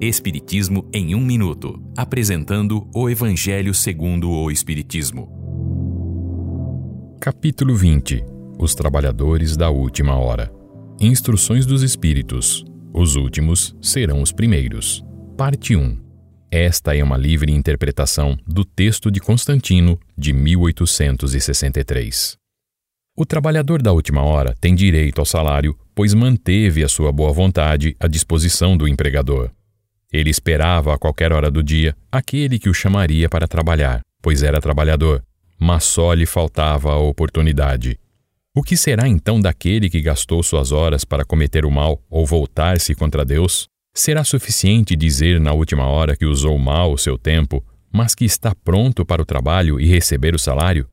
Espiritismo em um minuto, apresentando o Evangelho segundo o Espiritismo. Capítulo 20. Os trabalhadores da última hora. Instruções dos espíritos. Os últimos serão os primeiros. Parte 1. Esta é uma livre interpretação do texto de Constantino de 1863. O trabalhador da última hora tem direito ao salário, pois manteve a sua boa vontade à disposição do empregador. Ele esperava a qualquer hora do dia aquele que o chamaria para trabalhar, pois era trabalhador, mas só lhe faltava a oportunidade. O que será então daquele que gastou suas horas para cometer o mal ou voltar-se contra Deus? Será suficiente dizer na última hora que usou mal o seu tempo, mas que está pronto para o trabalho e receber o salário?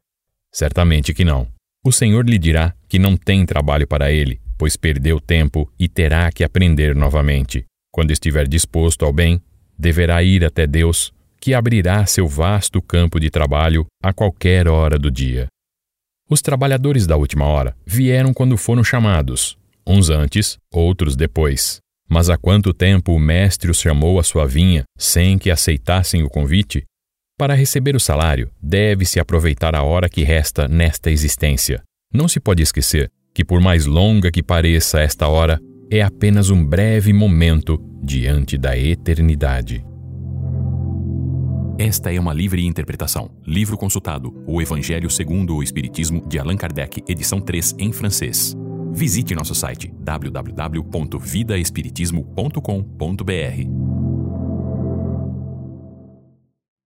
Certamente que não. O Senhor lhe dirá que não tem trabalho para ele, pois perdeu tempo e terá que aprender novamente. Quando estiver disposto ao bem, deverá ir até Deus, que abrirá seu vasto campo de trabalho a qualquer hora do dia. Os trabalhadores da última hora vieram quando foram chamados, uns antes, outros depois. Mas há quanto tempo o mestre os chamou à sua vinha sem que aceitassem o convite? Para receber o salário, deve-se aproveitar a hora que resta nesta existência. Não se pode esquecer que, por mais longa que pareça esta hora, é apenas um breve momento diante da eternidade. Esta é uma livre interpretação. Livro consultado: O Evangelho segundo o Espiritismo, de Allan Kardec, edição 3, em francês. Visite nosso site www.vidaespiritismo.com.br.